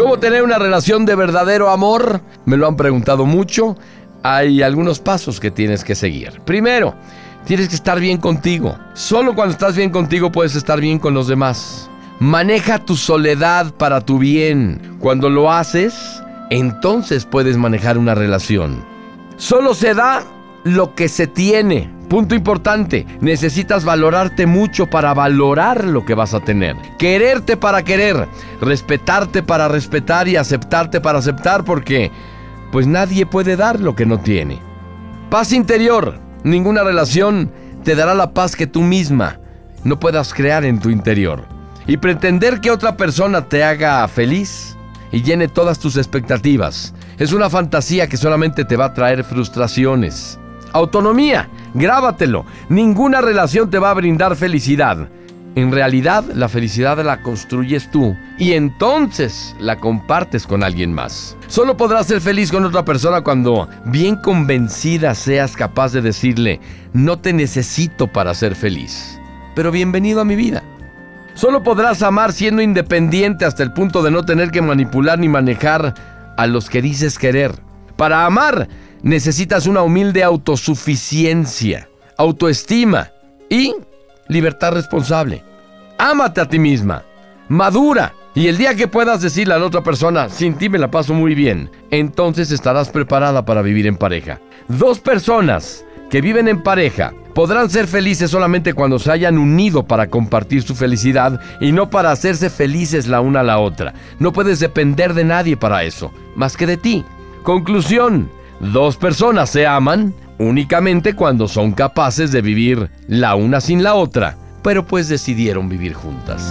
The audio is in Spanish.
¿Cómo tener una relación de verdadero amor? Me lo han preguntado mucho. Hay algunos pasos que tienes que seguir. Primero, tienes que estar bien contigo. Solo cuando estás bien contigo puedes estar bien con los demás. Maneja tu soledad para tu bien. Cuando lo haces, entonces puedes manejar una relación. Solo se da lo que se tiene. Punto importante, necesitas valorarte mucho para valorar lo que vas a tener. Quererte para querer, respetarte para respetar y aceptarte para aceptar porque pues nadie puede dar lo que no tiene. Paz interior, ninguna relación te dará la paz que tú misma no puedas crear en tu interior. Y pretender que otra persona te haga feliz y llene todas tus expectativas es una fantasía que solamente te va a traer frustraciones. Autonomía, grábatelo. Ninguna relación te va a brindar felicidad. En realidad, la felicidad la construyes tú y entonces la compartes con alguien más. Solo podrás ser feliz con otra persona cuando, bien convencida, seas capaz de decirle, no te necesito para ser feliz, pero bienvenido a mi vida. Solo podrás amar siendo independiente hasta el punto de no tener que manipular ni manejar a los que dices querer. Para amar, necesitas una humilde autosuficiencia, autoestima y libertad responsable. Ámate a ti misma, madura. Y el día que puedas decirle a la otra persona, sin ti me la paso muy bien, entonces estarás preparada para vivir en pareja. Dos personas que viven en pareja podrán ser felices solamente cuando se hayan unido para compartir su felicidad y no para hacerse felices la una a la otra. No puedes depender de nadie para eso, más que de ti. Conclusión, dos personas se aman únicamente cuando son capaces de vivir la una sin la otra, pero pues decidieron vivir juntas.